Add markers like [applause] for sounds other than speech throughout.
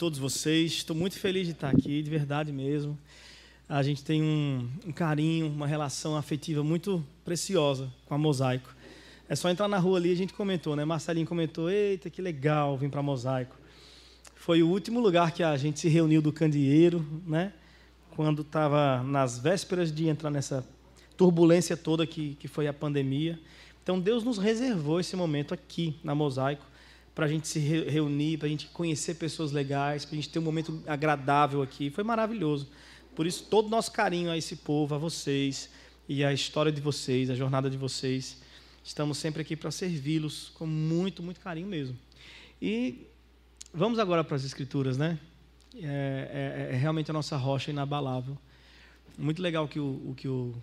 todos vocês. Estou muito feliz de estar aqui, de verdade mesmo. A gente tem um, um, carinho, uma relação afetiva muito preciosa com a Mosaico. É só entrar na rua ali, a gente comentou, né? Marcelinho comentou: eita, que legal vir para Mosaico. Foi o último lugar que a gente se reuniu do candeeiro, né? Quando estava nas vésperas de entrar nessa turbulência toda que, que foi a pandemia. Então Deus nos reservou esse momento aqui na Mosaico para a gente se reunir, para a gente conhecer pessoas legais, para a gente ter um momento agradável aqui. Foi maravilhoso. Por isso, todo o nosso carinho a esse povo, a vocês e a história de vocês, a jornada de vocês. Estamos sempre aqui para servi-los com muito, muito carinho mesmo. E vamos agora para as Escrituras, né? É, é, é realmente a nossa rocha inabalável. Muito legal que o, o que o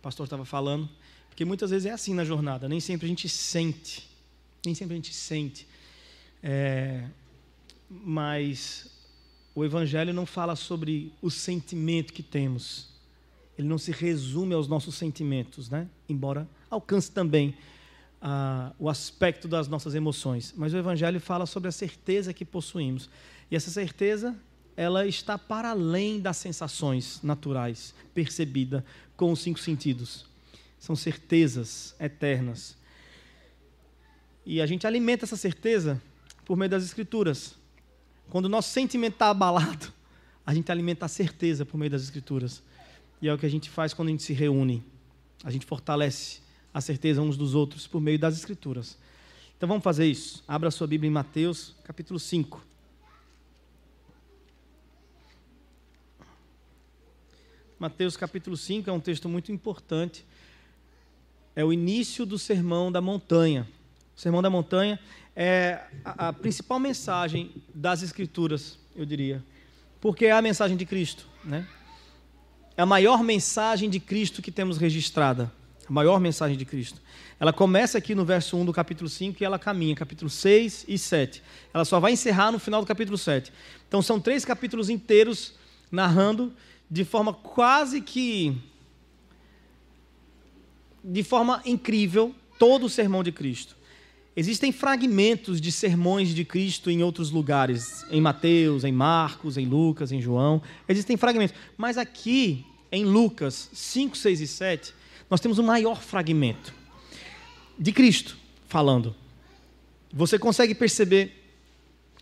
pastor estava falando, porque muitas vezes é assim na jornada, nem sempre a gente sente, nem sempre a gente sente é, mas o Evangelho não fala sobre o sentimento que temos. Ele não se resume aos nossos sentimentos, né? embora alcance também ah, o aspecto das nossas emoções. Mas o Evangelho fala sobre a certeza que possuímos. E essa certeza ela está para além das sensações naturais, percebida com os cinco sentidos. São certezas eternas. E a gente alimenta essa certeza por meio das Escrituras. Quando o nosso sentimento está abalado, a gente alimenta a certeza por meio das Escrituras. E é o que a gente faz quando a gente se reúne. A gente fortalece a certeza uns dos outros por meio das Escrituras. Então vamos fazer isso. Abra sua Bíblia em Mateus, capítulo 5. Mateus capítulo 5 é um texto muito importante. É o início do Sermão da Montanha. O Sermão da Montanha é a, a principal mensagem das Escrituras, eu diria. Porque é a mensagem de Cristo, né? É a maior mensagem de Cristo que temos registrada. A maior mensagem de Cristo. Ela começa aqui no verso 1 do capítulo 5 e ela caminha, capítulo 6 e 7. Ela só vai encerrar no final do capítulo 7. Então são três capítulos inteiros narrando de forma quase que. de forma incrível todo o sermão de Cristo. Existem fragmentos de sermões de Cristo em outros lugares, em Mateus, em Marcos, em Lucas, em João. Existem fragmentos. Mas aqui, em Lucas 5, 6 e 7, nós temos o um maior fragmento de Cristo falando. Você consegue perceber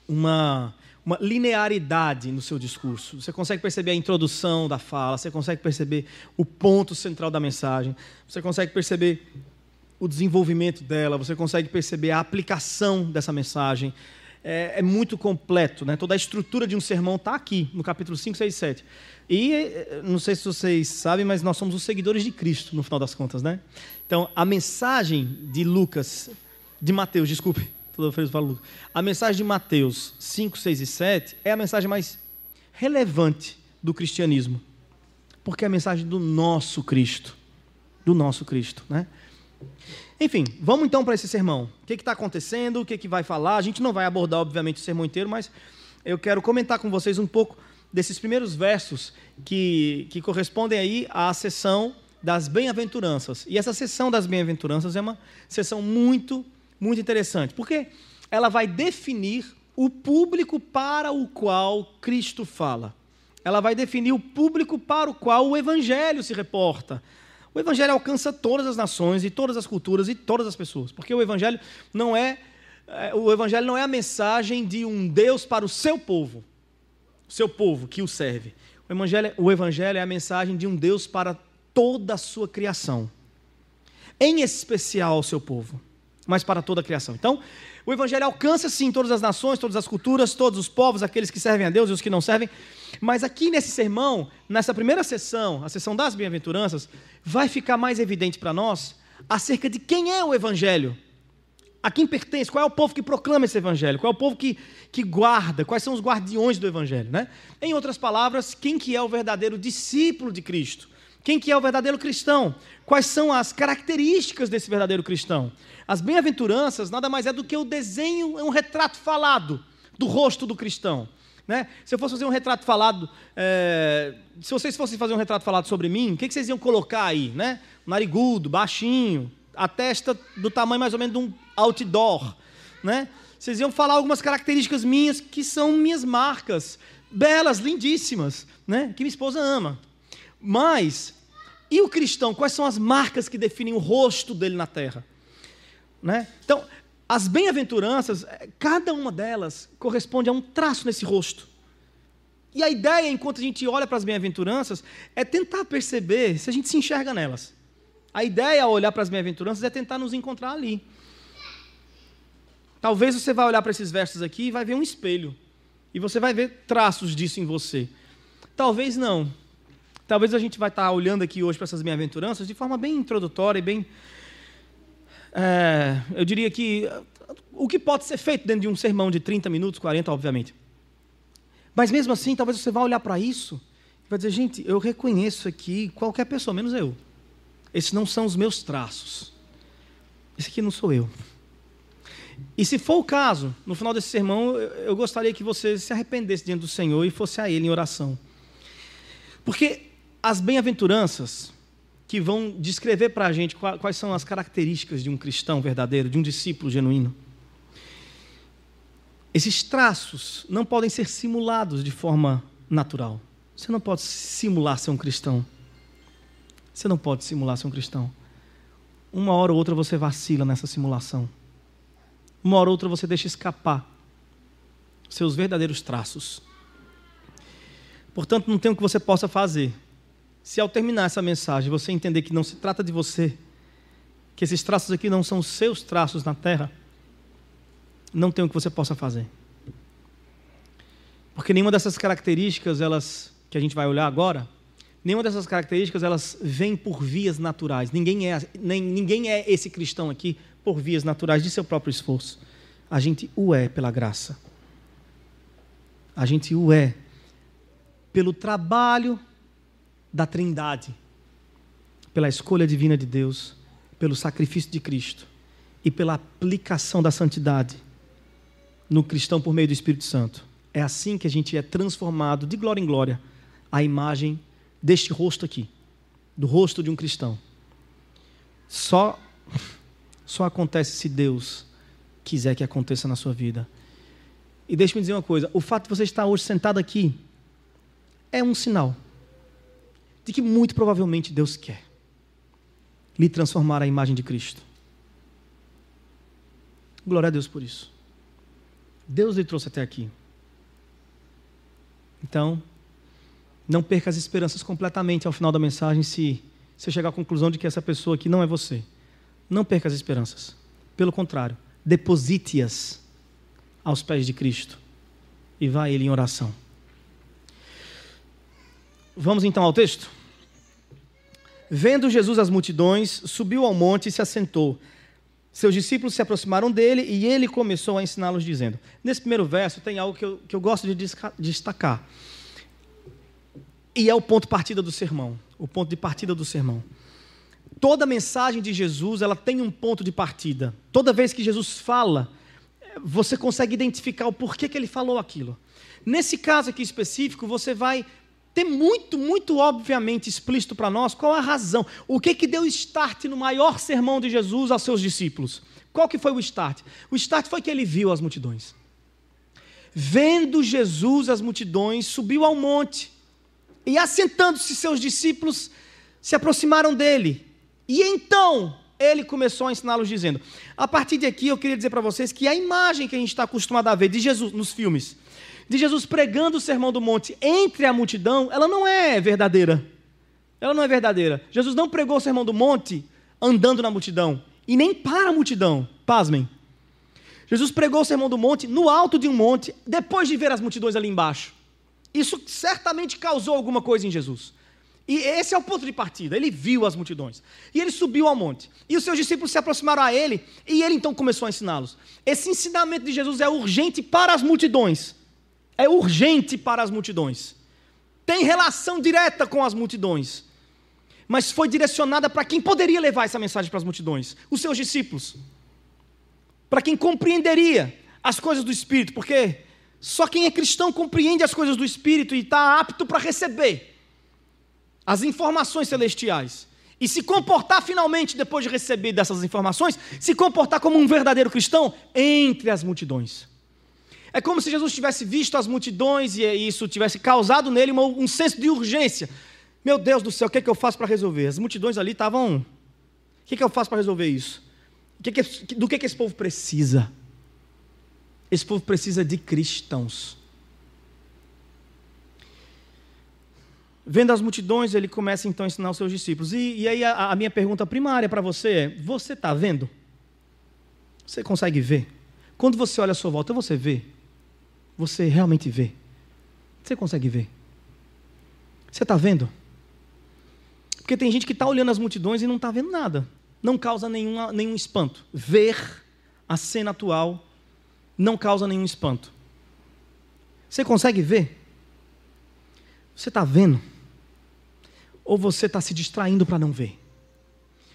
uma, uma linearidade no seu discurso. Você consegue perceber a introdução da fala, você consegue perceber o ponto central da mensagem, você consegue perceber o desenvolvimento dela, você consegue perceber a aplicação dessa mensagem. É, é muito completo, né? toda a estrutura de um sermão está aqui, no capítulo 5, 6 e 7. E eh, não sei se vocês sabem, mas nós somos os seguidores de Cristo, no final das contas. Né? Então, a mensagem de Lucas, de Mateus, desculpe, [laughs] toda vez falo Lucas. A mensagem de Mateus 5, 6 e 7 é a mensagem mais relevante do cristianismo, porque é a mensagem do nosso Cristo. Do nosso Cristo, né? Enfim, vamos então para esse sermão. O que está acontecendo? O que, que vai falar? A gente não vai abordar, obviamente, o sermão inteiro, mas eu quero comentar com vocês um pouco desses primeiros versos que, que correspondem aí à sessão das bem-aventuranças. E essa sessão das bem-aventuranças é uma sessão muito, muito interessante, porque ela vai definir o público para o qual Cristo fala. Ela vai definir o público para o qual o Evangelho se reporta. O evangelho alcança todas as nações e todas as culturas e todas as pessoas, porque o evangelho não é, é o evangelho não é a mensagem de um Deus para o seu povo, o seu povo que o serve. O evangelho, o evangelho é a mensagem de um Deus para toda a sua criação, em especial o seu povo, mas para toda a criação. Então, o Evangelho alcança sim todas as nações, todas as culturas, todos os povos, aqueles que servem a Deus e os que não servem. Mas aqui nesse sermão, nessa primeira sessão, a sessão das bem-aventuranças, vai ficar mais evidente para nós acerca de quem é o Evangelho. A quem pertence, qual é o povo que proclama esse Evangelho, qual é o povo que, que guarda, quais são os guardiões do Evangelho. Né? Em outras palavras, quem que é o verdadeiro discípulo de Cristo. Quem que é o verdadeiro cristão? Quais são as características desse verdadeiro cristão? As bem-aventuranças nada mais é do que o desenho, é um retrato falado do rosto do cristão. Né? Se eu fosse fazer um retrato falado, é, se vocês fossem fazer um retrato falado sobre mim, o que, que vocês iam colocar aí? Né? Narigudo, baixinho, a testa do tamanho mais ou menos de um outdoor. Né? Vocês iam falar algumas características minhas que são minhas marcas, belas, lindíssimas, né? Que minha esposa ama. Mas e o cristão, quais são as marcas que definem o rosto dele na terra? Né? Então, as bem-aventuranças, eh, cada uma delas corresponde a um traço nesse rosto. E a ideia, enquanto a gente olha para as bem-aventuranças, é tentar perceber se a gente se enxerga nelas. A ideia ao olhar para as bem-aventuranças é tentar nos encontrar ali. Talvez você vai olhar para esses versos aqui e vai ver um espelho. E você vai ver traços disso em você. Talvez não. Talvez a gente vai estar olhando aqui hoje para essas bem-aventuranças de forma bem introdutória e bem. É, eu diria que o que pode ser feito dentro de um sermão de 30 minutos, 40, obviamente. Mas mesmo assim, talvez você vá olhar para isso e vai dizer, gente, eu reconheço aqui qualquer pessoa, menos eu. Esses não são os meus traços. Esse aqui não sou eu. E se for o caso, no final desse sermão, eu gostaria que você se arrependesse diante do Senhor e fosse a Ele em oração. Porque as bem-aventuranças que vão descrever para a gente quais são as características de um cristão verdadeiro, de um discípulo genuíno. Esses traços não podem ser simulados de forma natural. Você não pode simular ser um cristão. Você não pode simular ser um cristão. Uma hora ou outra você vacila nessa simulação. Uma hora ou outra você deixa escapar seus verdadeiros traços. Portanto, não tem o que você possa fazer se ao terminar essa mensagem você entender que não se trata de você, que esses traços aqui não são seus traços na terra, não tem o que você possa fazer. Porque nenhuma dessas características, elas que a gente vai olhar agora, nenhuma dessas características elas vêm por vias naturais. Ninguém é, nem, ninguém é esse cristão aqui por vias naturais de seu próprio esforço. A gente o é pela graça. A gente o é pelo trabalho da Trindade, pela escolha divina de Deus, pelo sacrifício de Cristo e pela aplicação da santidade no cristão por meio do Espírito Santo. É assim que a gente é transformado de glória em glória à imagem deste rosto aqui, do rosto de um cristão. Só só acontece se Deus quiser que aconteça na sua vida. E deixe-me dizer uma coisa: o fato de você estar hoje sentado aqui é um sinal de que muito provavelmente Deus quer lhe transformar a imagem de Cristo. Glória a Deus por isso. Deus lhe trouxe até aqui. Então, não perca as esperanças completamente ao final da mensagem se você chegar à conclusão de que essa pessoa aqui não é você. Não perca as esperanças. Pelo contrário, deposite-as aos pés de Cristo e vá a Ele em oração. Vamos então ao texto? Vendo Jesus as multidões, subiu ao monte e se assentou. Seus discípulos se aproximaram dele e ele começou a ensiná-los, dizendo: Nesse primeiro verso tem algo que eu, que eu gosto de destacar. E é o ponto de partida do sermão. O ponto de partida do sermão. Toda mensagem de Jesus ela tem um ponto de partida. Toda vez que Jesus fala, você consegue identificar o porquê que ele falou aquilo. Nesse caso aqui específico, você vai ter muito, muito obviamente explícito para nós qual a razão. O que que deu start no maior sermão de Jesus aos seus discípulos? Qual que foi o start? O start foi que ele viu as multidões. Vendo Jesus as multidões, subiu ao monte e assentando-se seus discípulos se aproximaram dele. E então ele começou a ensiná-los dizendo: a partir de aqui eu queria dizer para vocês que a imagem que a gente está acostumado a ver de Jesus nos filmes, de Jesus pregando o sermão do monte entre a multidão, ela não é verdadeira. Ela não é verdadeira. Jesus não pregou o sermão do monte andando na multidão e nem para a multidão. Pasmem. Jesus pregou o sermão do monte no alto de um monte, depois de ver as multidões ali embaixo. Isso certamente causou alguma coisa em Jesus. E esse é o ponto de partida. Ele viu as multidões. E ele subiu ao monte. E os seus discípulos se aproximaram a ele. E ele então começou a ensiná-los. Esse ensinamento de Jesus é urgente para as multidões é urgente para as multidões, tem relação direta com as multidões, mas foi direcionada para quem poderia levar essa mensagem para as multidões: os seus discípulos, para quem compreenderia as coisas do Espírito, porque só quem é cristão compreende as coisas do Espírito e está apto para receber as informações celestiais. e se comportar finalmente, depois de receber dessas informações, se comportar como um verdadeiro cristão entre as multidões. É como se Jesus tivesse visto as multidões e isso tivesse causado nele um senso de urgência. Meu Deus do céu, o que, é que eu faço para resolver? As multidões ali estavam. O que, é que eu faço para resolver isso? do que, que esse povo precisa? Esse povo precisa de cristãos. Vendo as multidões, ele começa então a ensinar os seus discípulos. E, e aí a, a minha pergunta primária para você é: você está vendo? Você consegue ver? Quando você olha à sua volta, você vê? Você realmente vê? Você consegue ver? Você está vendo? Porque tem gente que está olhando as multidões e não está vendo nada. Não causa nenhuma, nenhum espanto. Ver a cena atual não causa nenhum espanto. Você consegue ver? Você está vendo? Ou você está se distraindo para não ver?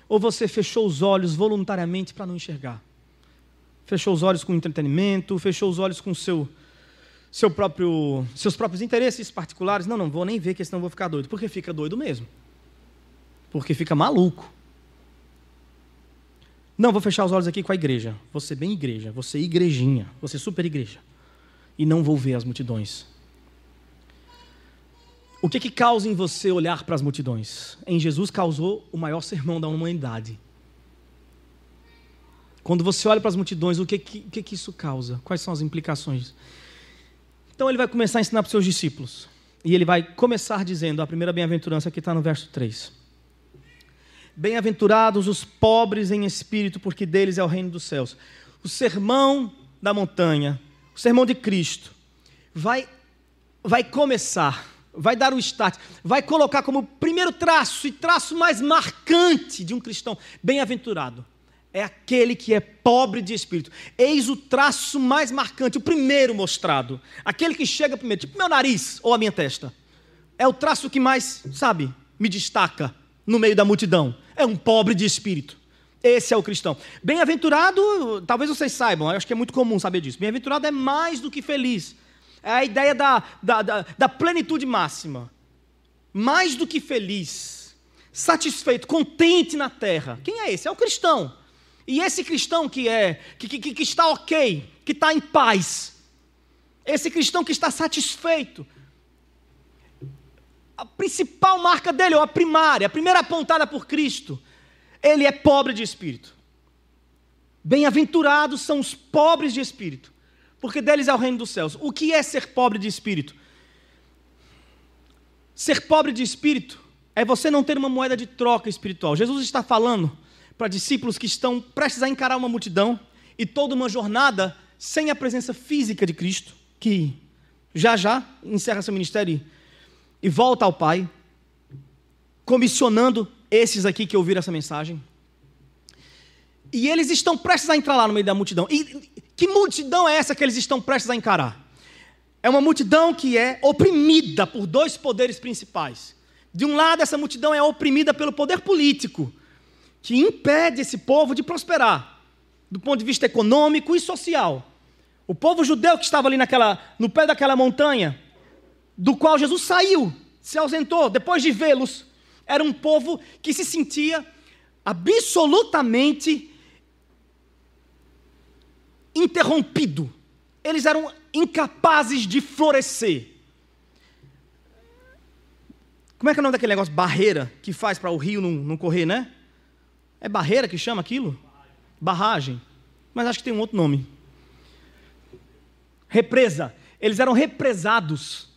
Ou você fechou os olhos voluntariamente para não enxergar? Fechou os olhos com entretenimento, fechou os olhos com seu, seu próprio, seus próprios interesses particulares. Não, não vou nem ver, que senão vou ficar doido. Porque fica doido mesmo. Porque fica maluco. Não, vou fechar os olhos aqui com a igreja. Você bem igreja, você igrejinha, você super igreja. E não vou ver as multidões. O que, que causa em você olhar para as multidões? Em Jesus causou o maior sermão da humanidade. Quando você olha para as multidões, o que, que, que, que isso causa? Quais são as implicações? Então ele vai começar a ensinar para os seus discípulos. E ele vai começar dizendo, a primeira bem-aventurança que está no verso 3. Bem-aventurados os pobres em espírito, porque deles é o reino dos céus. O sermão da montanha, o sermão de Cristo, vai, vai começar vai dar o start, vai colocar como primeiro traço e traço mais marcante de um cristão bem-aventurado. É aquele que é pobre de espírito. Eis o traço mais marcante, o primeiro mostrado. Aquele que chega primeiro, tipo meu nariz ou a minha testa. É o traço que mais, sabe, me destaca no meio da multidão. É um pobre de espírito. Esse é o cristão. Bem-aventurado, talvez vocês saibam, acho que é muito comum saber disso. Bem-aventurado é mais do que feliz é a ideia da, da, da, da plenitude máxima. Mais do que feliz, satisfeito, contente na terra. Quem é esse? É o cristão. E esse cristão que é, que, que, que está ok, que está em paz, esse cristão que está satisfeito, a principal marca dele, ou a primária, a primeira apontada por Cristo, ele é pobre de espírito. Bem-aventurados são os pobres de espírito, porque deles é o reino dos céus. O que é ser pobre de espírito? Ser pobre de espírito é você não ter uma moeda de troca espiritual. Jesus está falando para discípulos que estão prestes a encarar uma multidão e toda uma jornada sem a presença física de Cristo, que já já encerra seu ministério e volta ao Pai, comissionando esses aqui que ouviram essa mensagem. E eles estão prestes a entrar lá no meio da multidão. E que multidão é essa que eles estão prestes a encarar? É uma multidão que é oprimida por dois poderes principais. De um lado, essa multidão é oprimida pelo poder político, que impede esse povo de prosperar, do ponto de vista econômico e social. O povo judeu que estava ali naquela, no pé daquela montanha, do qual Jesus saiu, se ausentou, depois de vê-los, era um povo que se sentia absolutamente interrompido. Eles eram incapazes de florescer. Como é que é o nome daquele negócio? Barreira, que faz para o rio não, não, correr, né? É barreira que chama aquilo? Barragem. Mas acho que tem um outro nome. Represa. Eles eram represados.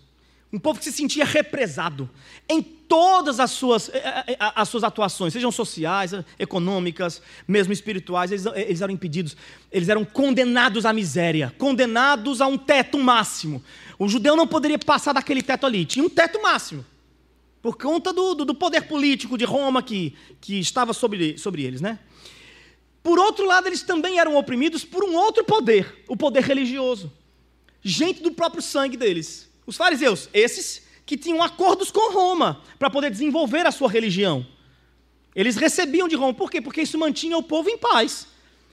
Um povo que se sentia represado em todas as suas, eh, eh, eh, as suas atuações, sejam sociais, econômicas, mesmo espirituais, eles, eles eram impedidos, eles eram condenados à miséria, condenados a um teto máximo. O judeu não poderia passar daquele teto ali, tinha um teto máximo, por conta do, do, do poder político de Roma que, que estava sobre, sobre eles. Né? Por outro lado, eles também eram oprimidos por um outro poder, o poder religioso. Gente do próprio sangue deles. Os fariseus, esses que tinham acordos com Roma para poder desenvolver a sua religião. Eles recebiam de Roma, por quê? Porque isso mantinha o povo em paz.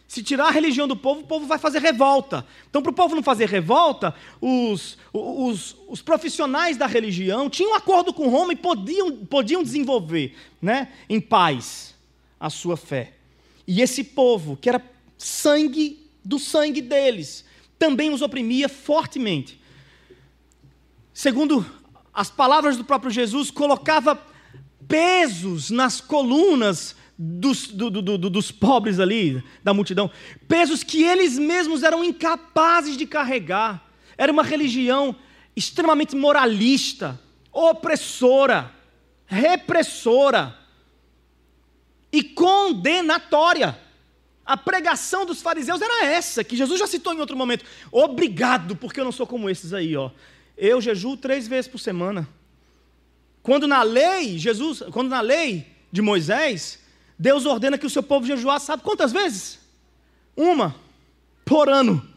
Se tirar a religião do povo, o povo vai fazer revolta. Então, para o povo não fazer revolta, os, os, os, profissionais da religião tinham um acordo com Roma e podiam, podiam desenvolver né, em paz a sua fé. E esse povo, que era sangue do sangue deles, também os oprimia fortemente. Segundo as palavras do próprio Jesus, colocava pesos nas colunas dos, do, do, do, dos pobres ali, da multidão, pesos que eles mesmos eram incapazes de carregar. Era uma religião extremamente moralista, opressora, repressora e condenatória. A pregação dos fariseus era essa, que Jesus já citou em outro momento. Obrigado, porque eu não sou como esses aí, ó. Eu jejuo três vezes por semana. Quando na lei, Jesus, quando na lei de Moisés, Deus ordena que o seu povo jejuar, sabe quantas vezes? Uma por ano.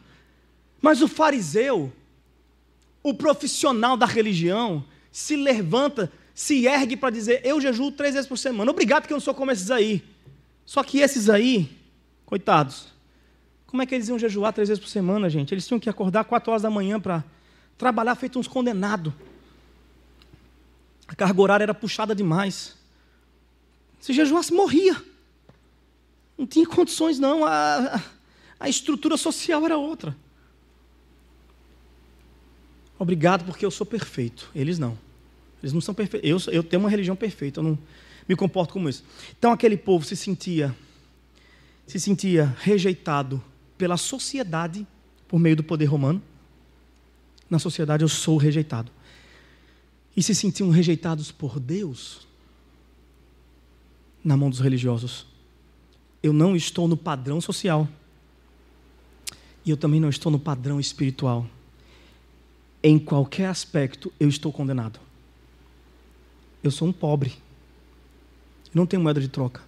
Mas o fariseu, o profissional da religião, se levanta, se ergue para dizer: Eu jejuo três vezes por semana. Obrigado que eu não sou como esses aí. Só que esses aí, coitados, como é que eles iam jejuar três vezes por semana, gente? Eles tinham que acordar quatro horas da manhã para trabalhar feito uns condenados. A carga horária era puxada demais. Se jejuasse, morria. Não tinha condições, não. A, a estrutura social era outra. Obrigado, porque eu sou perfeito. Eles não. Eles não são perfeitos. Eu, eu tenho uma religião perfeita, eu não me comporto como isso. Então aquele povo se sentia se sentia rejeitado pela sociedade por meio do poder romano. Na sociedade eu sou rejeitado. E se sentiam rejeitados por Deus na mão dos religiosos. Eu não estou no padrão social. E eu também não estou no padrão espiritual. Em qualquer aspecto, eu estou condenado. Eu sou um pobre. Eu não tenho moeda de troca.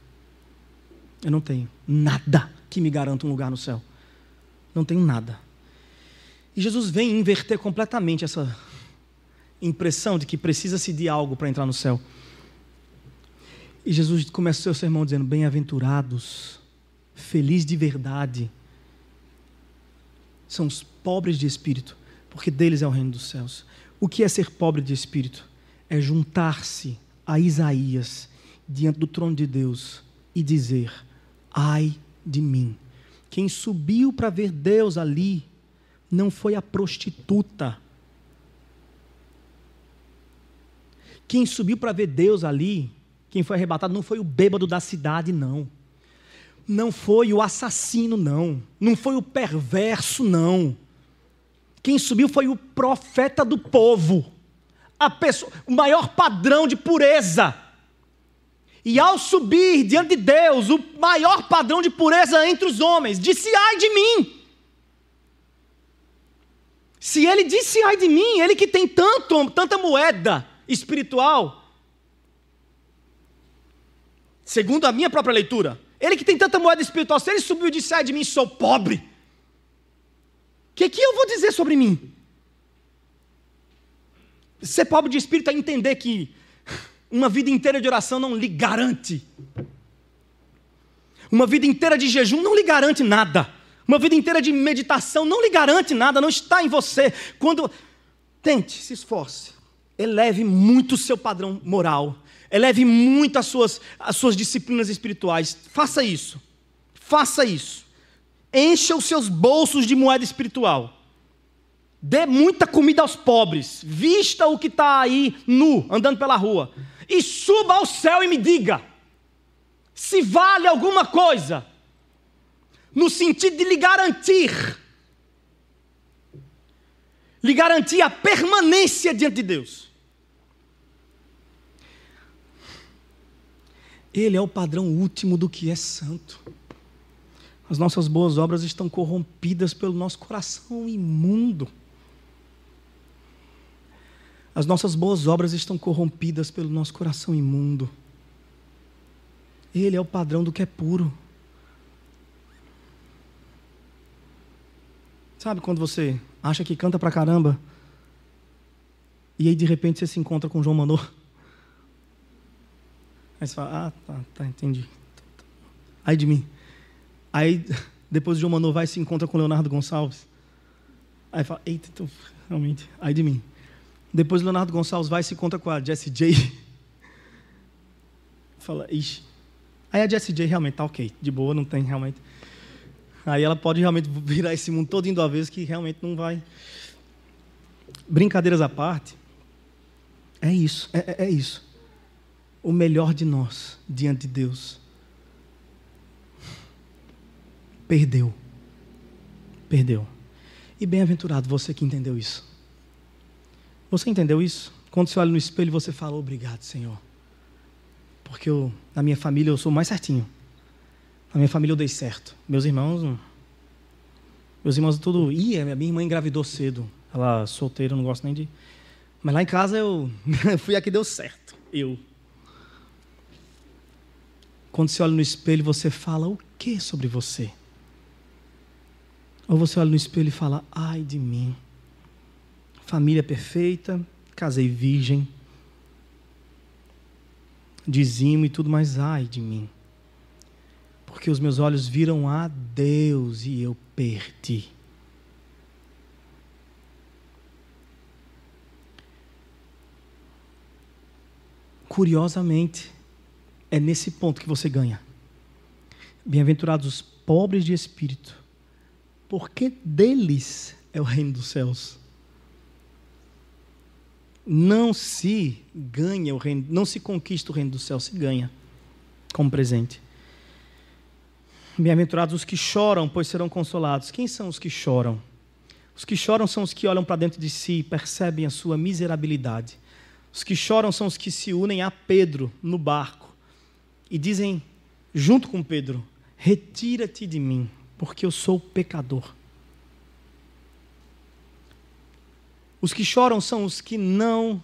Eu não tenho nada que me garanta um lugar no céu. Não tenho nada. E Jesus vem inverter completamente essa impressão de que precisa-se de algo para entrar no céu. E Jesus começa o seu sermão dizendo: Bem-aventurados, felizes de verdade, são os pobres de espírito, porque deles é o reino dos céus. O que é ser pobre de espírito? É juntar-se a Isaías diante do trono de Deus e dizer: Ai de mim. Quem subiu para ver Deus ali não foi a prostituta. Quem subiu para ver Deus ali quem foi arrebatado não foi o bêbado da cidade, não. Não foi o assassino, não. Não foi o perverso, não. Quem subiu foi o profeta do povo. A pessoa, o maior padrão de pureza. E ao subir diante de Deus, o maior padrão de pureza entre os homens, disse: Ai de mim! Se ele disse ai de mim, ele que tem tanto, tanta moeda espiritual, segundo a minha própria leitura. Ele que tem tanta moeda espiritual, se ele subiu e disse, ai de mim, sou pobre. O que, que eu vou dizer sobre mim? Ser pobre de espírito é entender que uma vida inteira de oração não lhe garante. Uma vida inteira de jejum não lhe garante nada. Uma vida inteira de meditação não lhe garante nada, não está em você. Quando tente, se esforce, eleve muito o seu padrão moral, eleve muito as suas, as suas disciplinas espirituais. Faça isso. Faça isso. Encha os seus bolsos de moeda espiritual. Dê muita comida aos pobres. Vista o que está aí nu, andando pela rua. E suba ao céu e me diga se vale alguma coisa. No sentido de lhe garantir. Lhe garantir a permanência diante de Deus. Ele é o padrão último do que é santo. As nossas boas obras estão corrompidas pelo nosso coração imundo. As nossas boas obras estão corrompidas pelo nosso coração imundo. Ele é o padrão do que é puro. Sabe quando você acha que canta pra caramba e aí de repente você se encontra com João Manor? Aí você fala, ah, tá, tá, entendi. Aí de mim. Aí [laughs] Depois Manu vai e se encontra com Leonardo Gonçalves. Aí fala, eita, então, realmente, aí de mim. Depois Leonardo Gonçalves vai e se encontra com a Jessie J. [laughs] Fala, ixi. Aí a Jessie J realmente tá ok, de boa, não tem realmente. Aí ela pode realmente [laughs] virar esse mundo todo indo à vez que realmente não vai. Brincadeiras à parte, é isso, é, é, é isso. O melhor de nós diante de Deus perdeu. Perdeu. E bem-aventurado você que entendeu isso. Você entendeu isso? Quando você olha no espelho, você fala: Obrigado, Senhor. Porque eu, na minha família eu sou mais certinho. Na minha família eu dei certo. Meus irmãos. Meus irmãos tudo. Ih, a minha irmã engravidou cedo. Ela solteira, não gosto nem de. Mas lá em casa eu [laughs] fui a que deu certo. Eu. Quando você olha no espelho, você fala o que sobre você? Ou você olha no espelho e fala: ai de mim. Família perfeita, casei virgem, dizimo e tudo mais, ai de mim. Porque os meus olhos viram a Deus e eu perdi. Curiosamente, é nesse ponto que você ganha. Bem-aventurados os pobres de espírito, porque deles é o reino dos céus. Não se ganha o reino, não se conquista o reino dos céus, se ganha como presente. Bem-aventurados os que choram, pois serão consolados. Quem são os que choram? Os que choram são os que olham para dentro de si e percebem a sua miserabilidade. Os que choram são os que se unem a Pedro no barco e dizem, junto com Pedro: Retira-te de mim, porque eu sou pecador. Os que choram são os que não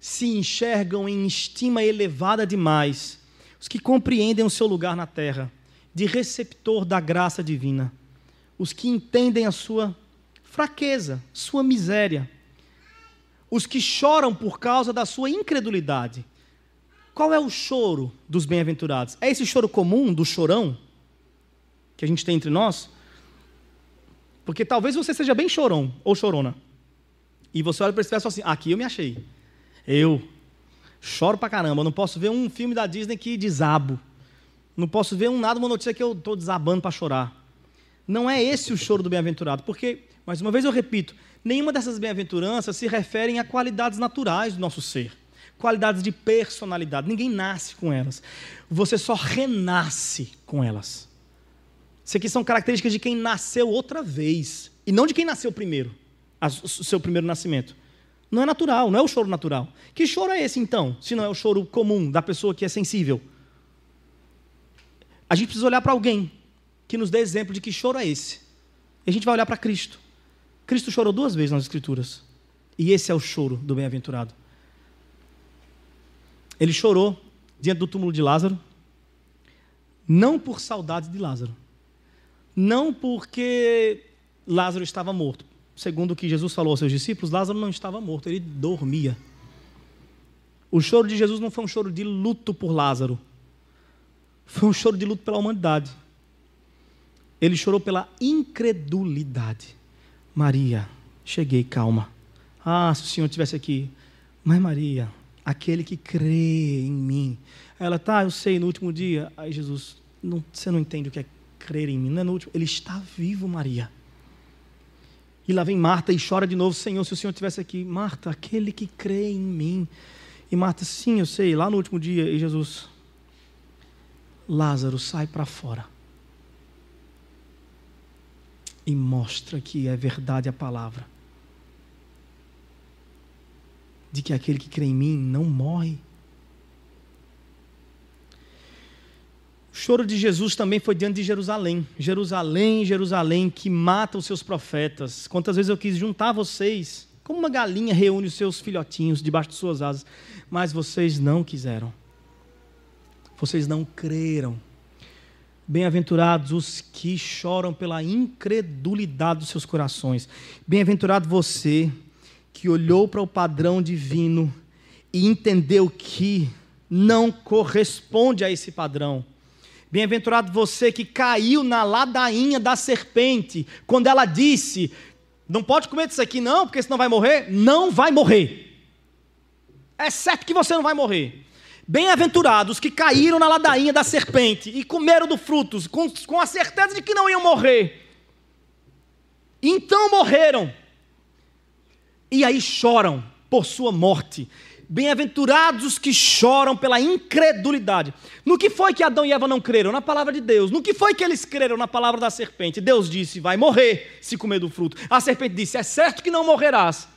se enxergam em estima elevada demais, os que compreendem o seu lugar na terra, de receptor da graça divina, os que entendem a sua fraqueza, sua miséria os que choram por causa da sua incredulidade. Qual é o choro dos bem-aventurados? É esse choro comum do chorão que a gente tem entre nós? Porque talvez você seja bem chorão ou chorona. E você olha para esse verso assim: aqui eu me achei. Eu choro pra caramba. não posso ver um filme da Disney que desabo. Não posso ver um nada, uma notícia que eu estou desabando para chorar. Não é esse o choro do bem-aventurado. Porque, mais uma vez eu repito, nenhuma dessas bem-aventuranças se referem a qualidades naturais do nosso ser, qualidades de personalidade. Ninguém nasce com elas. Você só renasce com elas. Isso aqui são características de quem nasceu outra vez e não de quem nasceu primeiro, o seu primeiro nascimento. Não é natural, não é o choro natural. Que choro é esse então, se não é o choro comum da pessoa que é sensível? A gente precisa olhar para alguém que nos dê exemplo de que choro é esse. E a gente vai olhar para Cristo. Cristo chorou duas vezes nas Escrituras. E esse é o choro do bem-aventurado. Ele chorou diante do túmulo de Lázaro, não por saudade de Lázaro, não porque Lázaro estava morto. Segundo o que Jesus falou aos seus discípulos, Lázaro não estava morto, ele dormia. O choro de Jesus não foi um choro de luto por Lázaro, foi um choro de luto pela humanidade. Ele chorou pela incredulidade. Maria, cheguei, calma. Ah, se o Senhor estivesse aqui. Mas Maria, aquele que crê em mim. Ela, tá, eu sei, no último dia. Aí Jesus, não, você não entende o que é crer em mim. Não é no último. Ele está vivo, Maria. E lá vem Marta e chora de novo, Senhor, se o Senhor estivesse aqui. Marta, aquele que crê em mim. E Marta, sim, eu sei, lá no último dia. E Jesus, Lázaro, sai para fora e mostra que é verdade a palavra. De que aquele que crê em mim não morre. O choro de Jesus também foi diante de Jerusalém. Jerusalém, Jerusalém, que mata os seus profetas. Quantas vezes eu quis juntar vocês, como uma galinha reúne os seus filhotinhos debaixo de suas asas, mas vocês não quiseram. Vocês não creram. Bem-aventurados os que choram pela incredulidade dos seus corações. Bem-aventurado você que olhou para o padrão divino e entendeu que não corresponde a esse padrão. Bem-aventurado você que caiu na ladainha da serpente, quando ela disse: Não pode comer disso aqui, não, porque senão vai morrer. Não vai morrer. É certo que você não vai morrer. Bem-aventurados que caíram na ladainha da serpente e comeram do frutos, com, com a certeza de que não iam morrer. Então morreram. E aí choram por sua morte. Bem-aventurados os que choram pela incredulidade. No que foi que Adão e Eva não creram? Na palavra de Deus. No que foi que eles creram? Na palavra da serpente. Deus disse: vai morrer se comer do fruto. A serpente disse: é certo que não morrerás.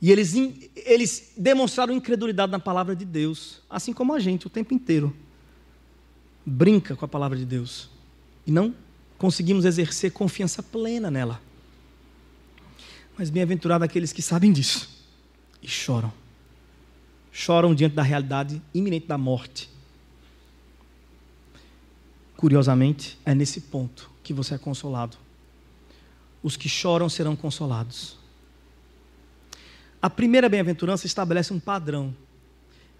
E eles, eles demonstraram incredulidade na palavra de Deus, assim como a gente o tempo inteiro. Brinca com a palavra de Deus. E não conseguimos exercer confiança plena nela. Mas bem-aventurado aqueles que sabem disso e choram. Choram diante da realidade iminente da morte. Curiosamente, é nesse ponto que você é consolado. Os que choram serão consolados. A primeira bem-aventurança estabelece um padrão.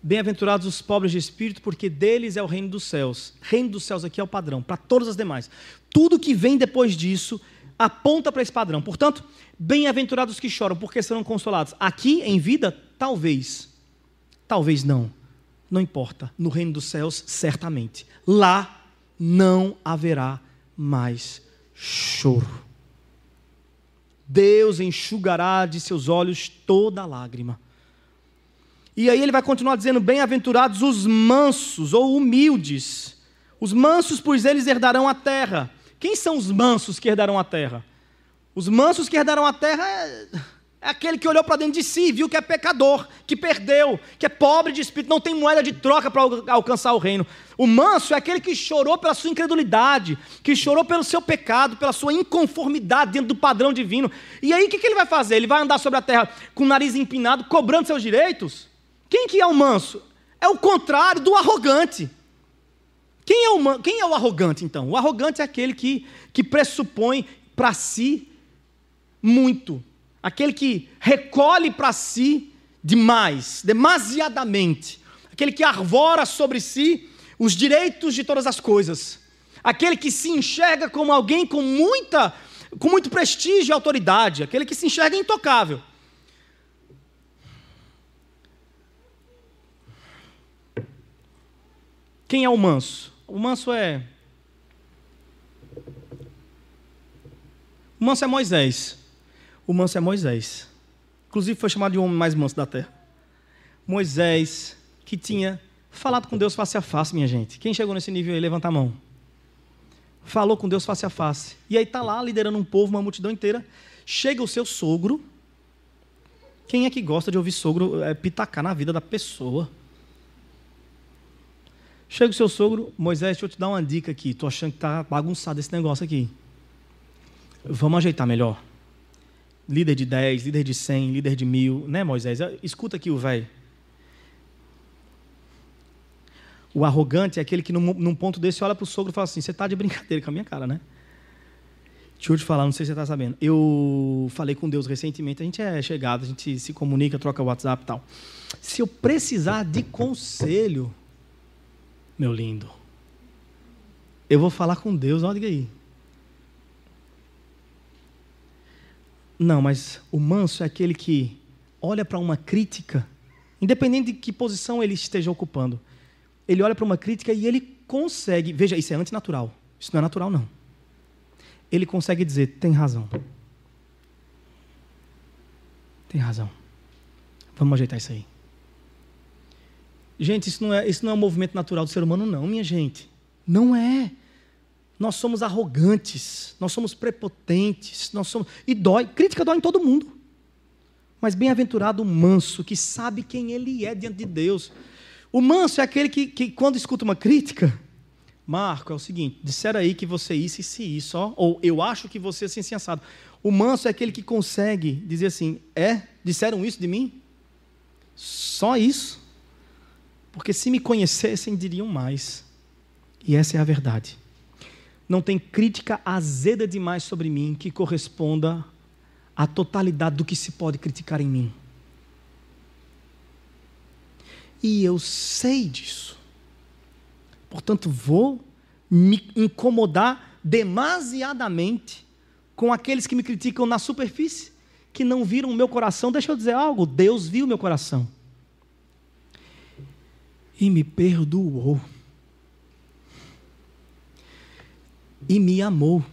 Bem-aventurados os pobres de espírito, porque deles é o reino dos céus. Reino dos céus aqui é o padrão, para todas as demais. Tudo que vem depois disso aponta para esse padrão. Portanto, bem-aventurados os que choram, porque serão consolados. Aqui em vida, talvez. Talvez não. Não importa. No reino dos céus, certamente. Lá não haverá mais choro. Deus enxugará de seus olhos toda lágrima. E aí ele vai continuar dizendo: Bem-aventurados os mansos ou humildes. Os mansos, pois eles herdarão a terra. Quem são os mansos que herdarão a terra? Os mansos que herdarão a terra é, é aquele que olhou para dentro de si, viu que é pecador, que perdeu, que é pobre de espírito, não tem moeda de troca para alcançar o reino. O manso é aquele que chorou pela sua incredulidade, que chorou pelo seu pecado, pela sua inconformidade dentro do padrão divino. E aí o que, que ele vai fazer? Ele vai andar sobre a terra com o nariz empinado, cobrando seus direitos? Quem que é o manso? É o contrário do arrogante. Quem é o, quem é o arrogante, então? O arrogante é aquele que, que pressupõe para si muito. Aquele que recolhe para si demais, demasiadamente. Aquele que arvora sobre si os direitos de todas as coisas. Aquele que se enxerga como alguém com muita com muito prestígio e autoridade, aquele que se enxerga intocável. Quem é o manso? O manso é. O manso é Moisés. O manso é Moisés. Inclusive foi chamado de homem mais manso da terra. Moisés, que tinha falado com Deus face a face, minha gente. Quem chegou nesse nível aí, levanta a mão. Falou com Deus face a face. E aí está lá liderando um povo, uma multidão inteira. Chega o seu sogro. Quem é que gosta de ouvir sogro é, pitacar na vida da pessoa? Chega o seu sogro, Moisés, deixa eu te dar uma dica aqui. Estou achando que está bagunçado esse negócio aqui. Vamos ajeitar melhor. Líder de 10, líder de 100, líder de mil, né, Moisés? Escuta aqui o velho. O arrogante é aquele que, num, num ponto desse, olha para o sogro e fala assim: Você está de brincadeira com a minha cara, né? Deixa eu te falar, não sei se você está sabendo. Eu falei com Deus recentemente, a gente é chegado, a gente se comunica, troca WhatsApp e tal. Se eu precisar de conselho, meu lindo. Eu vou falar com Deus, olha aí. Não, mas o manso é aquele que olha para uma crítica, independente de que posição ele esteja ocupando. Ele olha para uma crítica e ele consegue. Veja, isso é antinatural. Isso não é natural, não. Ele consegue dizer: tem razão. Tem razão. Vamos ajeitar isso aí. Gente, isso não, é, isso não é um movimento natural do ser humano, não, minha gente. Não é. Nós somos arrogantes, nós somos prepotentes, nós somos. E dói. Crítica dói em todo mundo. Mas bem-aventurado o manso, que sabe quem ele é diante de Deus. O manso é aquele que, que quando escuta uma crítica, Marco, é o seguinte: disseram aí que você isso e se isso, ó, ou eu acho que você é assim, sensado. O manso é aquele que consegue dizer assim: é? Disseram isso de mim? Só isso? Porque se me conhecessem, diriam mais. E essa é a verdade. Não tem crítica azeda demais sobre mim que corresponda à totalidade do que se pode criticar em mim. E eu sei disso. Portanto, vou me incomodar demasiadamente com aqueles que me criticam na superfície, que não viram o meu coração. Deixa eu dizer algo: Deus viu meu coração e me perdoou e me amou.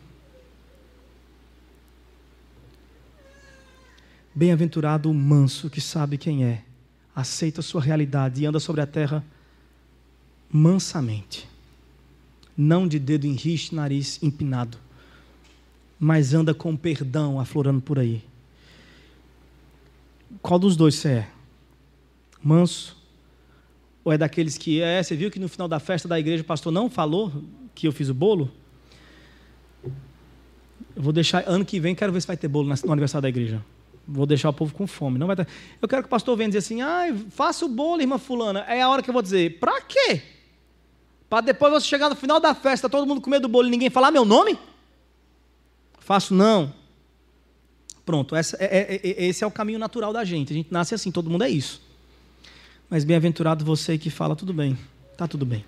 Bem-aventurado o manso que sabe quem é, aceita sua realidade e anda sobre a terra mansamente, não de dedo em riste, nariz empinado, mas anda com perdão aflorando por aí. Qual dos dois você é? Manso? Ou é daqueles que, é, você viu que no final da festa da igreja o pastor não falou que eu fiz o bolo? Eu vou deixar, ano que vem, quero ver se vai ter bolo no aniversário da igreja. Vou deixar o povo com fome. Não vai ter. Eu quero que o pastor venha dizer assim: ah, faça o bolo, irmã Fulana. É a hora que eu vou dizer: para quê? Para depois você chegar no final da festa, todo mundo comer do bolo e ninguém falar meu nome? Faço não. Pronto, essa, é, é, é, esse é o caminho natural da gente. A gente nasce assim, todo mundo é isso. Mas bem-aventurado você que fala, tudo bem, está tudo bem.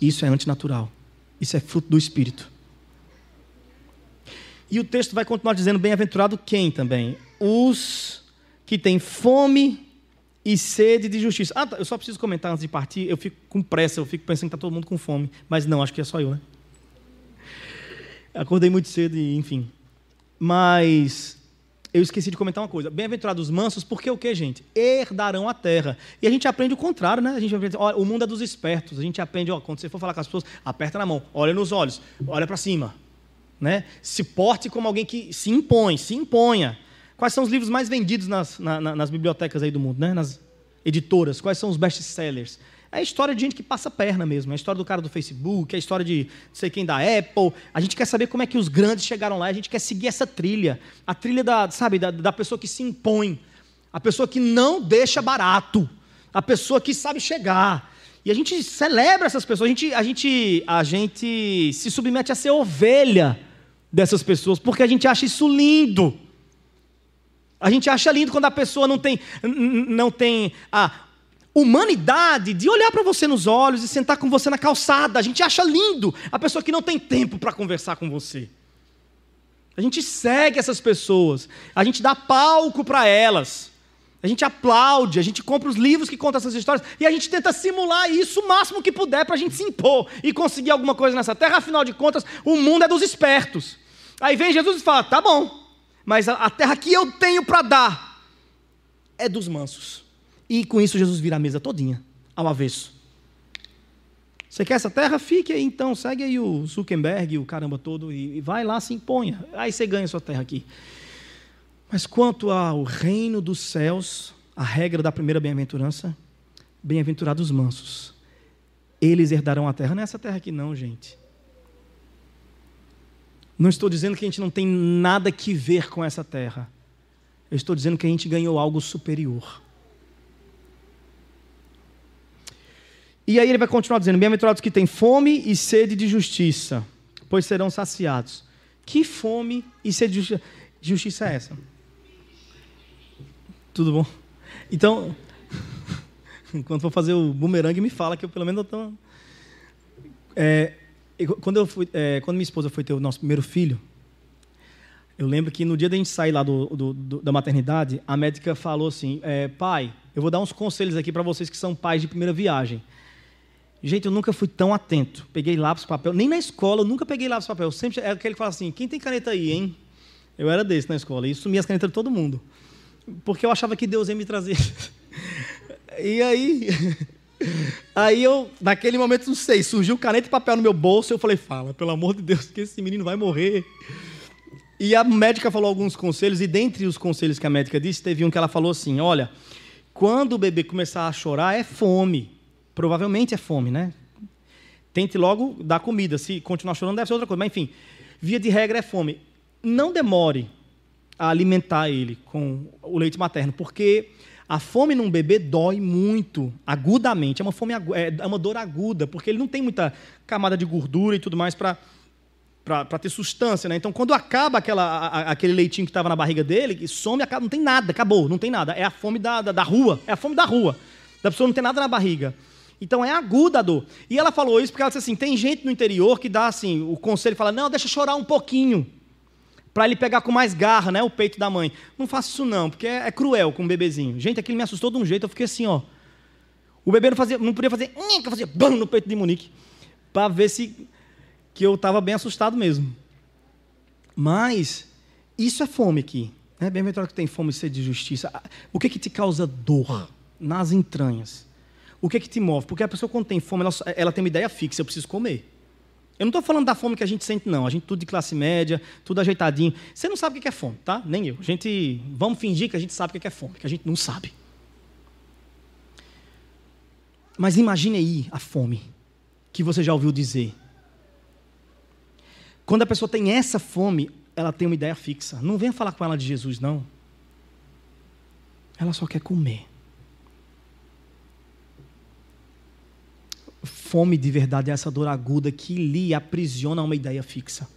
Isso é antinatural. Isso é fruto do Espírito. E o texto vai continuar dizendo: bem-aventurado quem também? Os que têm fome e sede de justiça. Ah, tá, eu só preciso comentar antes de partir. Eu fico com pressa, eu fico pensando que está todo mundo com fome. Mas não, acho que é só eu, né? Acordei muito cedo e, enfim. Mas eu esqueci de comentar uma coisa. Bem-aventurados mansos, porque o que, gente? Herdarão a terra. E a gente aprende o contrário, né? A gente aprende, ó, o mundo é dos espertos. A gente aprende, ó, quando você for falar com as pessoas, aperta na mão, olha nos olhos, olha para cima. Né? Se porte como alguém que se impõe, se imponha. Quais são os livros mais vendidos nas, na, nas bibliotecas aí do mundo, né? nas editoras? Quais são os best-sellers? É a história de gente que passa perna mesmo. É a história do cara do Facebook, é a história de não sei quem da Apple. A gente quer saber como é que os grandes chegaram lá. A gente quer seguir essa trilha. A trilha da, sabe, da, da pessoa que se impõe. A pessoa que não deixa barato. A pessoa que sabe chegar. E a gente celebra essas pessoas. A gente, a gente, a gente se submete a ser ovelha dessas pessoas, porque a gente acha isso lindo. A gente acha lindo quando a pessoa não tem, não tem a humanidade de olhar para você nos olhos e sentar com você na calçada. A gente acha lindo a pessoa que não tem tempo para conversar com você. A gente segue essas pessoas, a gente dá palco para elas. A gente aplaude, a gente compra os livros que contam essas histórias e a gente tenta simular isso o máximo que puder para a gente se impor e conseguir alguma coisa nessa terra. Afinal de contas, o mundo é dos espertos. Aí vem Jesus e fala: tá bom, mas a terra que eu tenho para dar é dos mansos. E com isso Jesus vira a mesa todinha, ao avesso. Você quer essa terra? Fique aí então, segue aí o Zuckerberg, o caramba todo, e, vai lá, se imponha. Aí você ganha sua terra aqui. Mas quanto ao reino dos céus, a regra da primeira bem-aventurança, bem-aventurados mansos. Eles herdarão a terra. Não é essa terra aqui não, gente. Não estou dizendo que a gente não tem nada que ver com essa terra. Eu estou dizendo que a gente ganhou algo superior. E aí ele vai continuar dizendo: Bem-aventurados que têm fome e sede de justiça, pois serão saciados. Que fome e sede de justiça, justiça é essa? Tudo bom? Então, [laughs] enquanto for fazer o bumerangue, me fala que eu pelo menos estou. É, quando, eu fui, é, quando minha esposa foi ter o nosso primeiro filho, eu lembro que no dia da gente sair lá do, do, do, da maternidade, a médica falou assim: é, pai, eu vou dar uns conselhos aqui para vocês que são pais de primeira viagem. Gente, eu nunca fui tão atento. Peguei lápis, papel. Nem na escola, eu nunca peguei lápis, papel. Sempre é aquele que fala assim: quem tem caneta aí, hein? Eu era desse na escola. E sumia as canetas de todo mundo. Porque eu achava que Deus ia me trazer. [laughs] e aí. [laughs] Aí eu, naquele momento, não sei, surgiu caneta e papel no meu bolso, eu falei, fala, pelo amor de Deus, que esse menino vai morrer. E a médica falou alguns conselhos, e dentre os conselhos que a médica disse, teve um que ela falou assim: olha, quando o bebê começar a chorar, é fome. Provavelmente é fome, né? Tente logo dar comida. Se continuar chorando, deve ser outra coisa. Mas, enfim, via de regra é fome. Não demore a alimentar ele com o leite materno, porque a fome num bebê dói muito, agudamente. É uma fome é, é uma dor aguda, porque ele não tem muita camada de gordura e tudo mais para para ter sustância, né? Então, quando acaba aquela, a, aquele leitinho que estava na barriga dele, some, acaba, não tem nada, acabou, não tem nada. É a fome da, da, da, rua, é a fome da rua. Da pessoa não tem nada na barriga. Então é aguda a dor. E ela falou isso porque ela disse assim: tem gente no interior que dá assim, o conselho fala: não, deixa chorar um pouquinho. Para ele pegar com mais garra, né? O peito da mãe. Não faça isso, não, porque é, é cruel com um bebezinho. Gente, aquilo me assustou de um jeito, eu fiquei assim, ó. O bebê não, fazia, não podia fazer, eu fazia bam no peito de Monique. Para ver se que eu estava bem assustado mesmo. Mas isso é fome aqui. Né? Bem-aventurado que tem fome e sede de justiça. O que que te causa dor nas entranhas? O que que te move? Porque a pessoa quando tem fome, ela, ela tem uma ideia fixa, eu preciso comer. Eu não estou falando da fome que a gente sente, não. A gente tudo de classe média, tudo ajeitadinho. Você não sabe o que é fome, tá? Nem eu. A gente, vamos fingir que a gente sabe o que é fome, que a gente não sabe. Mas imagine aí a fome que você já ouviu dizer. Quando a pessoa tem essa fome, ela tem uma ideia fixa. Não venha falar com ela de Jesus, não. Ela só quer comer. Fome de verdade é essa dor aguda que lhe aprisiona uma ideia fixa.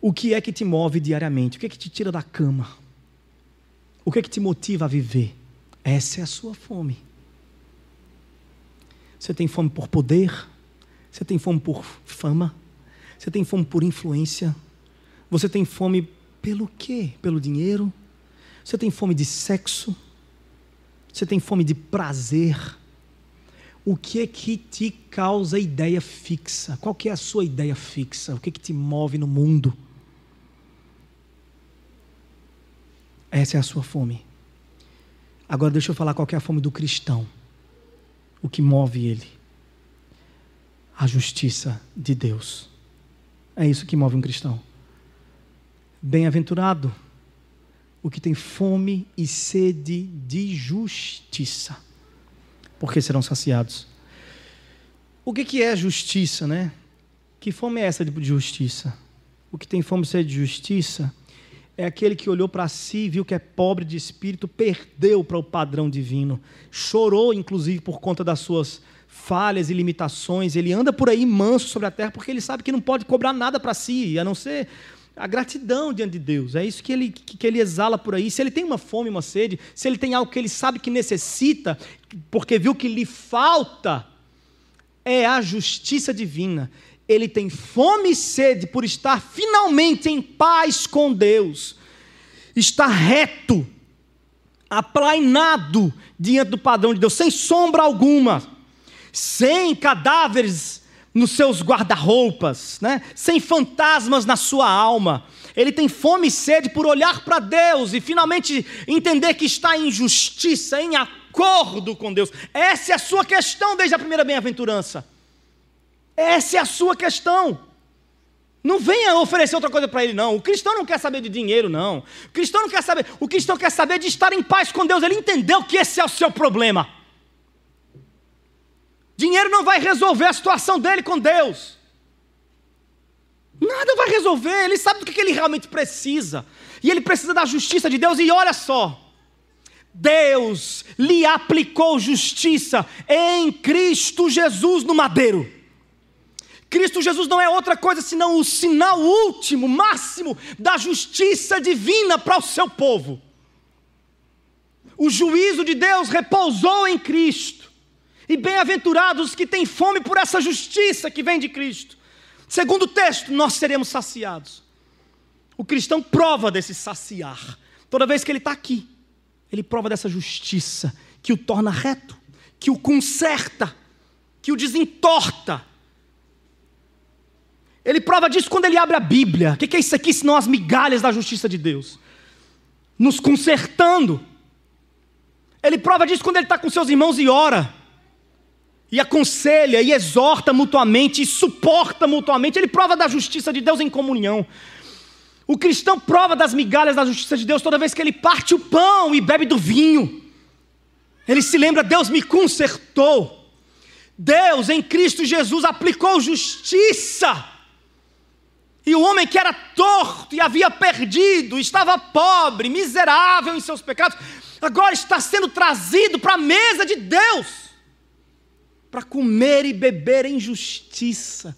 O que é que te move diariamente? O que é que te tira da cama? O que é que te motiva a viver? Essa é a sua fome. Você tem fome por poder? Você tem fome por fama? Você tem fome por influência? Você tem fome pelo quê? Pelo dinheiro? Você tem fome de sexo? Você tem fome de prazer? O que é que te causa ideia fixa? Qual que é a sua ideia fixa? O que é que te move no mundo? Essa é a sua fome. Agora deixa eu falar qual é a fome do cristão. O que move ele? A justiça de Deus. É isso que move um cristão. Bem-aventurado o que tem fome e sede de justiça, porque serão saciados. O que, que é justiça, né? Que fome é essa de justiça? O que tem fome e sede de justiça é aquele que olhou para si, viu que é pobre de espírito, perdeu para o padrão divino, chorou inclusive por conta das suas falhas e limitações, ele anda por aí manso sobre a terra porque ele sabe que não pode cobrar nada para si, a não ser a gratidão diante de Deus. É isso que ele, que ele exala por aí. Se ele tem uma fome, uma sede, se ele tem algo que ele sabe que necessita, porque viu que lhe falta, é a justiça divina. Ele tem fome e sede por estar finalmente em paz com Deus, está reto, aplainado diante do padrão de Deus, sem sombra alguma sem cadáveres nos seus guarda-roupas, né? sem fantasmas na sua alma. Ele tem fome e sede por olhar para Deus e finalmente entender que está em justiça, em acordo com Deus. Essa é a sua questão desde a primeira bem-aventurança. Essa é a sua questão. Não venha oferecer outra coisa para ele, não. O cristão não quer saber de dinheiro, não. O cristão não quer saber. O cristão quer saber de estar em paz com Deus. Ele entendeu que esse é o seu problema. Dinheiro não vai resolver a situação dele com Deus. Nada vai resolver. Ele sabe do que ele realmente precisa. E ele precisa da justiça de Deus. E olha só. Deus lhe aplicou justiça em Cristo Jesus no madeiro. Cristo Jesus não é outra coisa senão o sinal último, máximo da justiça divina para o seu povo. O juízo de Deus repousou em Cristo. E bem-aventurados que têm fome por essa justiça que vem de Cristo. Segundo o texto, nós seremos saciados. O cristão prova desse saciar. Toda vez que ele está aqui, ele prova dessa justiça que o torna reto, que o conserta, que o desentorta. Ele prova disso quando ele abre a Bíblia. O que é isso aqui senão as migalhas da justiça de Deus? Nos consertando. Ele prova disso quando ele está com seus irmãos e ora e aconselha, e exorta mutuamente, e suporta mutuamente. Ele prova da justiça de Deus em comunhão. O cristão prova das migalhas da justiça de Deus toda vez que ele parte o pão e bebe do vinho. Ele se lembra: Deus me consertou. Deus em Cristo Jesus aplicou justiça. E o homem que era torto e havia perdido, estava pobre, miserável em seus pecados, agora está sendo trazido para a mesa de Deus para comer e beber em justiça.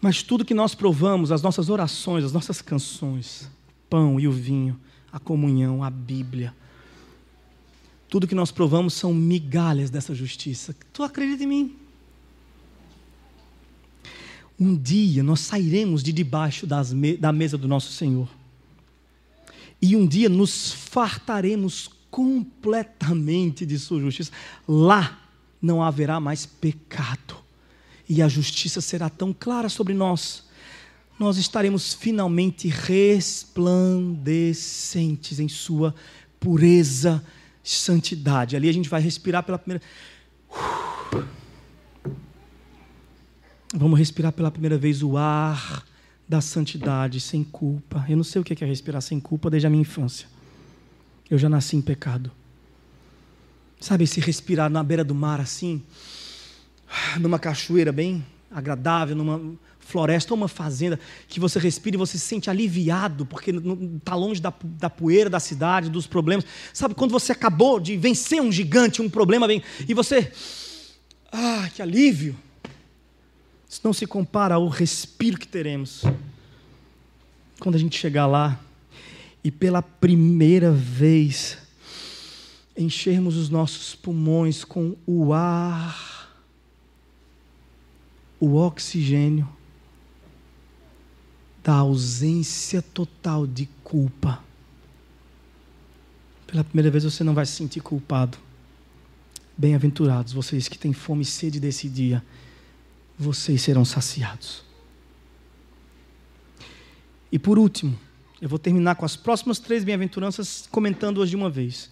Mas tudo que nós provamos, as nossas orações, as nossas canções, pão e o vinho, a comunhão, a Bíblia, tudo que nós provamos são migalhas dessa justiça. Tu acredita em mim? Um dia nós sairemos de debaixo me da mesa do nosso Senhor. E um dia nos fartaremos completamente de Sua justiça. Lá não haverá mais pecado. E a justiça será tão clara sobre nós. Nós estaremos finalmente resplandecentes em Sua pureza santidade. Ali a gente vai respirar pela primeira. Vamos respirar pela primeira vez o ar da santidade, sem culpa. Eu não sei o que é respirar sem culpa desde a minha infância. Eu já nasci em pecado. Sabe esse respirar na beira do mar assim? Numa cachoeira bem agradável, numa floresta ou uma fazenda, que você respira e você se sente aliviado, porque está longe da, da poeira da cidade, dos problemas. Sabe quando você acabou de vencer um gigante, um problema vem, e você. Ah, que alívio! Isso não se compara ao respiro que teremos quando a gente chegar lá e pela primeira vez enchermos os nossos pulmões com o ar, o oxigênio da ausência total de culpa. Pela primeira vez você não vai se sentir culpado. Bem-aventurados vocês que têm fome e sede desse dia vocês serão saciados. E por último, eu vou terminar com as próximas três bem-aventuranças, comentando-as de uma vez.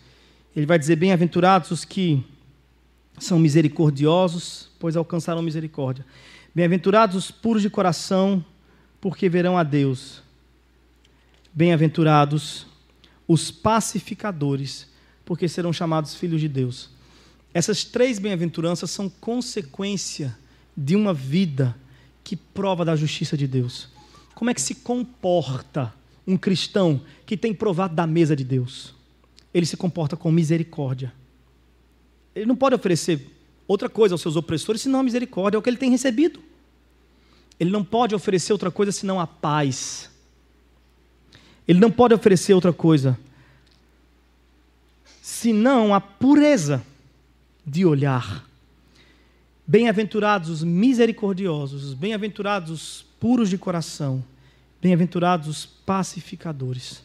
Ele vai dizer: Bem-aventurados os que são misericordiosos, pois alcançarão misericórdia. Bem-aventurados os puros de coração, porque verão a Deus. Bem-aventurados os pacificadores, porque serão chamados filhos de Deus. Essas três bem-aventuranças são consequência de uma vida que prova da justiça de Deus. Como é que se comporta um cristão que tem provado da mesa de Deus? Ele se comporta com misericórdia. Ele não pode oferecer outra coisa aos seus opressores senão a misericórdia, é o que ele tem recebido. Ele não pode oferecer outra coisa senão a paz. Ele não pode oferecer outra coisa senão a pureza de olhar Bem-aventurados os misericordiosos, os bem-aventurados os puros de coração, bem-aventurados os pacificadores.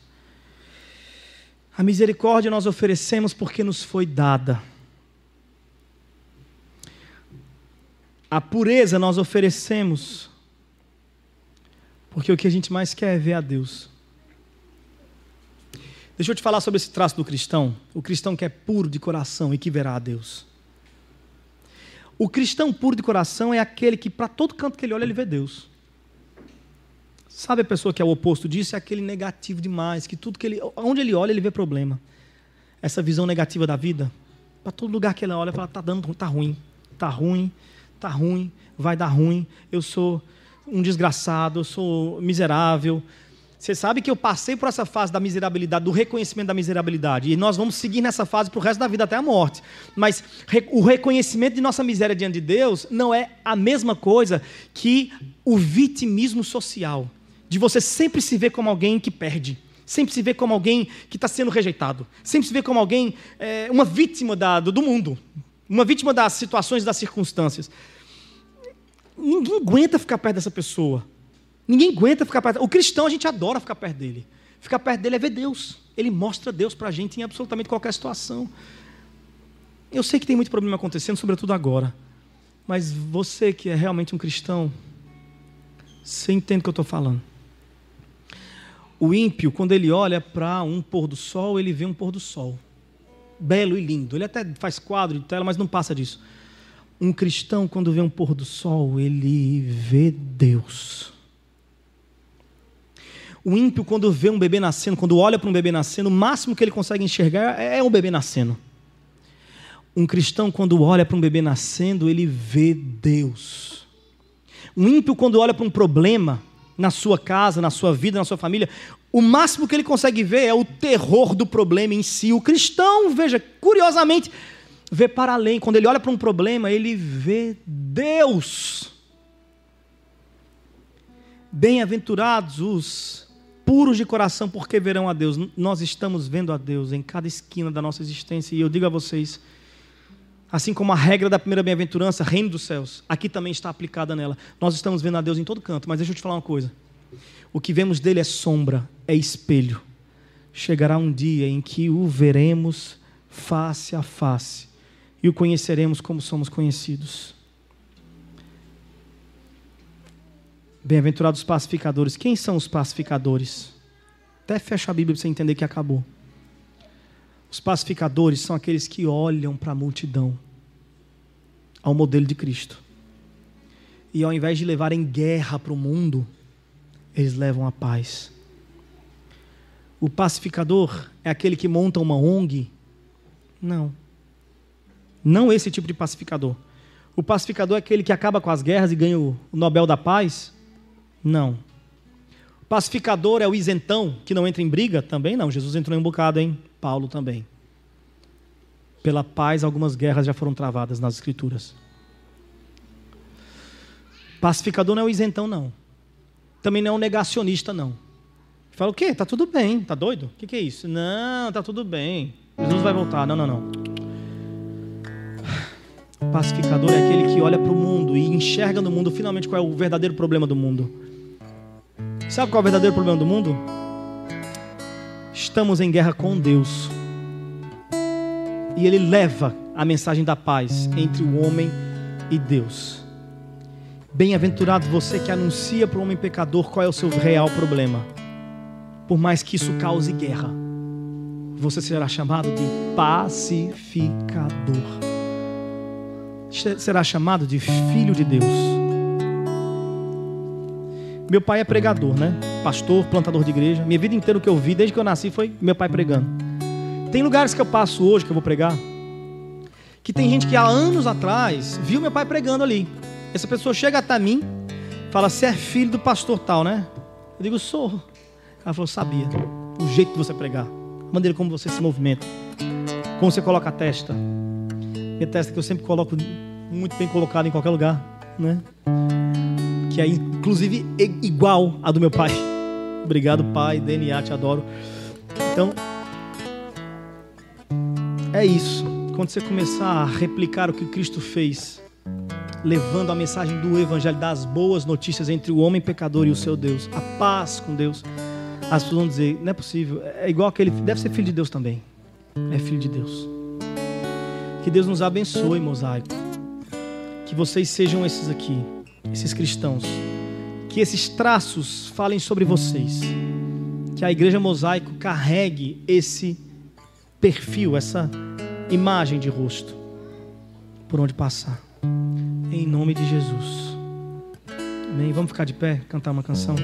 A misericórdia nós oferecemos porque nos foi dada. A pureza nós oferecemos porque o que a gente mais quer é ver a Deus. Deixa eu te falar sobre esse traço do cristão. O cristão que é puro de coração e que verá a Deus. O cristão puro de coração é aquele que, para todo canto que ele olha, ele vê Deus. Sabe a pessoa que é o oposto disso? É aquele negativo demais, que tudo que ele. Onde ele olha, ele vê problema. Essa visão negativa da vida, para todo lugar que ele olha, fala: tá dando, tá ruim, tá ruim, tá ruim, vai dar ruim, eu sou um desgraçado, eu sou miserável, você sabe que eu passei por essa fase da miserabilidade, do reconhecimento da miserabilidade, e nós vamos seguir nessa fase para o resto da vida até a morte. Mas o reconhecimento de nossa miséria diante de Deus não é a mesma coisa que o vitimismo social, de você sempre se ver como alguém que perde, sempre se ver como alguém que está sendo rejeitado, sempre se ver como alguém, é, uma vítima da, do mundo, uma vítima das situações, das circunstâncias. Ninguém aguenta ficar perto dessa pessoa. Ninguém aguenta ficar perto. O cristão, a gente adora ficar perto dele. Ficar perto dele é ver Deus. Ele mostra Deus para a gente em absolutamente qualquer situação. Eu sei que tem muito problema acontecendo, sobretudo agora. Mas você que é realmente um cristão, você entende o que eu estou falando. O ímpio, quando ele olha para um pôr do sol, ele vê um pôr do sol. Belo e lindo. Ele até faz quadro de tela, mas não passa disso. Um cristão, quando vê um pôr do sol, ele vê Deus. O ímpio, quando vê um bebê nascendo, quando olha para um bebê nascendo, o máximo que ele consegue enxergar é um bebê nascendo. Um cristão, quando olha para um bebê nascendo, ele vê Deus. Um ímpio, quando olha para um problema na sua casa, na sua vida, na sua família, o máximo que ele consegue ver é o terror do problema em si. O cristão, veja, curiosamente, vê para além. Quando ele olha para um problema, ele vê Deus. Bem-aventurados os puros de coração, porque verão a Deus. Nós estamos vendo a Deus em cada esquina da nossa existência. E eu digo a vocês, assim como a regra da primeira bem-aventurança, reino dos céus, aqui também está aplicada nela. Nós estamos vendo a Deus em todo canto. Mas deixa eu te falar uma coisa. O que vemos dele é sombra, é espelho. Chegará um dia em que o veremos face a face e o conheceremos como somos conhecidos. Bem-aventurados pacificadores. Quem são os pacificadores? Até fecha a Bíblia para você entender que acabou. Os pacificadores são aqueles que olham para a multidão, ao modelo de Cristo. E ao invés de levarem guerra para o mundo, eles levam a paz. O pacificador é aquele que monta uma ONG? Não. Não esse tipo de pacificador. O pacificador é aquele que acaba com as guerras e ganha o Nobel da Paz? Não. Pacificador é o isentão que não entra em briga? Também não. Jesus entrou em um bocado, hein? Paulo também. Pela paz, algumas guerras já foram travadas nas Escrituras. Pacificador não é o isentão, não. Também não é um negacionista, não. Fala o quê? Tá tudo bem. Tá doido? O que, que é isso? Não, tá tudo bem. Jesus vai voltar. Não, não, não. Pacificador é aquele que olha para o mundo e enxerga no mundo finalmente qual é o verdadeiro problema do mundo. Sabe qual é o verdadeiro problema do mundo? Estamos em guerra com Deus. E Ele leva a mensagem da paz entre o homem e Deus. Bem-aventurado você que anuncia para o homem pecador qual é o seu real problema. Por mais que isso cause guerra, você será chamado de pacificador. Será chamado de filho de Deus. Meu pai é pregador, né? Pastor, plantador de igreja. Minha vida inteira o que eu vi, desde que eu nasci, foi meu pai pregando. Tem lugares que eu passo hoje que eu vou pregar, que tem gente que há anos atrás viu meu pai pregando ali. Essa pessoa chega até mim, fala: Você é filho do pastor tal, né? Eu digo: Sou. Ela falou: Sabia. O jeito de você pregar, a maneira como você se movimenta, como você coloca a testa. Minha testa que eu sempre coloco muito bem colocada em qualquer lugar, né? Que é inclusive igual à do meu pai. Obrigado, pai, DNA, te adoro. Então, é isso. Quando você começar a replicar o que Cristo fez, levando a mensagem do Evangelho, das boas notícias entre o homem pecador e o seu Deus, a paz com Deus, as pessoas vão dizer: não é possível, é igual aquele, deve ser filho de Deus também. É filho de Deus. Que Deus nos abençoe, mosaico. Que vocês sejam esses aqui esses cristãos, que esses traços falem sobre vocês, que a igreja mosaico carregue esse perfil, essa imagem de rosto, por onde passar, em nome de Jesus. Amém. Vamos ficar de pé, cantar uma canção.